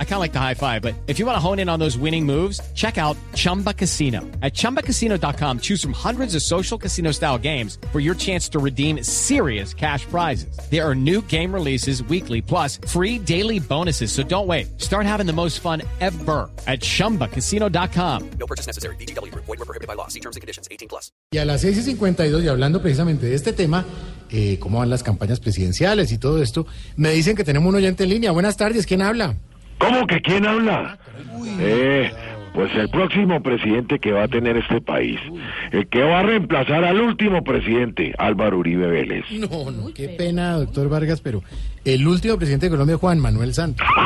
I kind of like the high five, but if you want to hone in on those winning moves, check out Chumba Casino. At chumbacasino.com, choose from hundreds of social casino style games for your chance to redeem serious cash prizes. There are new game releases weekly, plus free daily bonuses. So don't wait. Start having the most fun ever at chumbacasino.com. No purchase necessary. BGW. Void were prohibited by law. See terms and conditions. 18 plus. Y a las 6 y 52, y hablando precisamente de este tema, eh, cómo van las campañas presidenciales y todo esto, me dicen que tenemos un oyente en línea. Buenas tardes, ¿quién habla? ¿Cómo que quién habla? Eh, pues el próximo presidente que va a tener este país, el que va a reemplazar al último presidente, Álvaro Uribe Vélez. No, no, qué pena, doctor Vargas, pero el último presidente de Colombia, Juan Manuel Santos.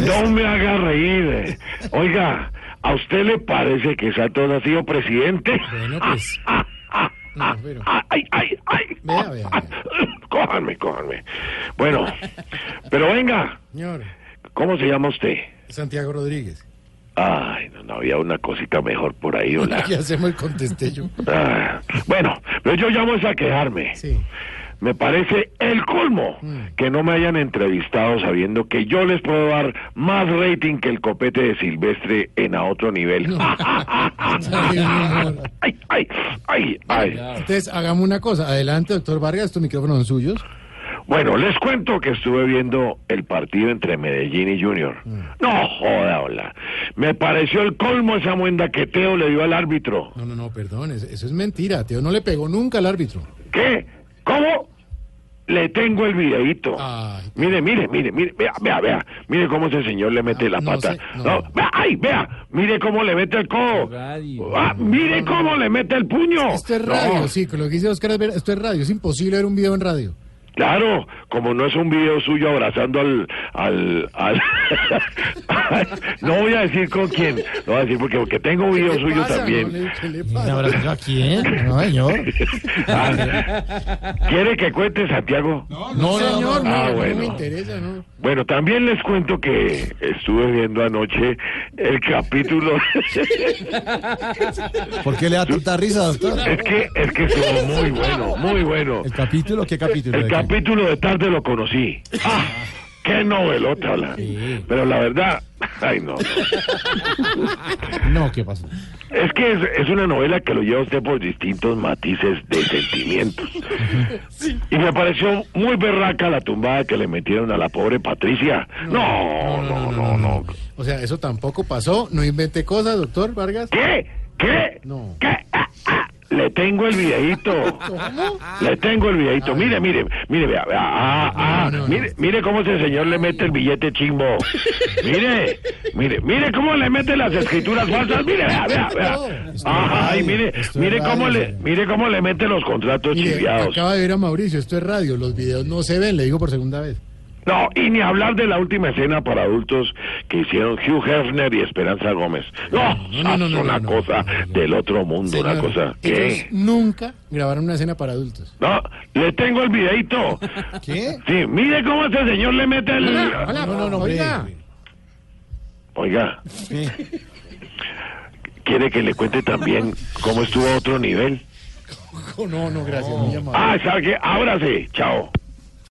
No me haga reír. eh. Oiga, ¿a usted le parece que Santos ha sido presidente? Bueno, pues, no, pero, Ay, ay, ay. Vea, vea, vea. Cójanme, cójanme. Bueno, pero venga, señor, ¿cómo se llama usted? Santiago Rodríguez. Ay, no, no había una cosita mejor por ahí, hola. ¿Qué hacemos? Contesté yo. Ah, bueno, pero yo llamo es a quejarme. Sí. Me parece el colmo que no me hayan entrevistado sabiendo que yo les puedo dar más rating que el copete de Silvestre en a otro nivel. Ay, ay, ay, ay. Entonces, hagamos una cosa. Adelante, doctor Vargas, estos micrófonos son suyos. Bueno, les cuento que estuve viendo el partido entre Medellín y Junior. No joda, hola. Me pareció el colmo esa muenda que Teo le dio al árbitro. No, no, no, perdón, es- eso es mentira. Teo no le pegó nunca al árbitro. ¿Qué? ¿Cómo? Le tengo el videíto. Ay. Mire, mire, mire, mire, vea, vea, vea. Mire cómo ese señor le mete Ah, la no pata. sé, no. No, vea, ay, vea, mire cómo le mete el codo. Ah, mire cómo le mete el puño. Esto es radio, No, sí, con lo que dice Oscar es ver- esto es radio. Es imposible ver un video en radio. Claro, como no es un video suyo abrazando al, al, al- no voy a decir con quién, no voy a decir porque, porque tengo un video ¿Qué le suyo pasa? también. No le- ¿Qué le pasa? ¿A quién? No, señor. Ah, ¿Quiere que cuente Santiago? No, señor, no, Ah, no bueno. me interesa, ¿no? Bueno, también les cuento que estuve viendo anoche el capítulo. ¿Por qué le da tanta risa, doctor? es que es que estuvo muy bueno, muy bueno. ¿El capítulo? ¿Qué capítulo? Capítulo de tarde lo conocí. ¡Ah! ¡Qué novelota! la- Pero la verdad, ay no. No, ¿qué pasó? Es que es, es una novela que lo lleva usted por distintos matices de sentimientos. Y me pareció muy berraca la tumbada que le metieron a la pobre Patricia. No, no, no, no. O sea, eso tampoco pasó. No invente cosas, doctor Vargas. ¿Qué? ¿Qué? No. ¿Qué? Ah, ah, Le tengo el videíto. Le tengo el videíto. Mire, mire, mire, vea, vea. Ah, ah, No, no, no. mire, mire cómo ese señor le mete el billete chimbo. Mire, mire, mire cómo le mete las escrituras falsas. Mire, vea, vea, vea. Ay, mire, mire cómo le, mire cómo le mete los contratos chiviados. acaba de ver a Mauricio, esto es radio, los videos no se ven, le digo por segunda vez. No, y ni hablar de la última escena para adultos que hicieron Hugh Hefner y Esperanza Gómez. No, no, no, no, es no, una no, cosa no, no, no. del otro mundo, una cosa. ¿Qué? nunca grabaron una escena para adultos. No, le tengo el videito. ¿Qué? Sí, mire cómo ese señor le mete el... Hola, no, no, no, oiga. Oiga, ¿Qué? ¿quiere que le cuente también cómo estuvo a otro nivel? No, no, gracias, amable. Ah, ¿sabe qué? Sí, chao.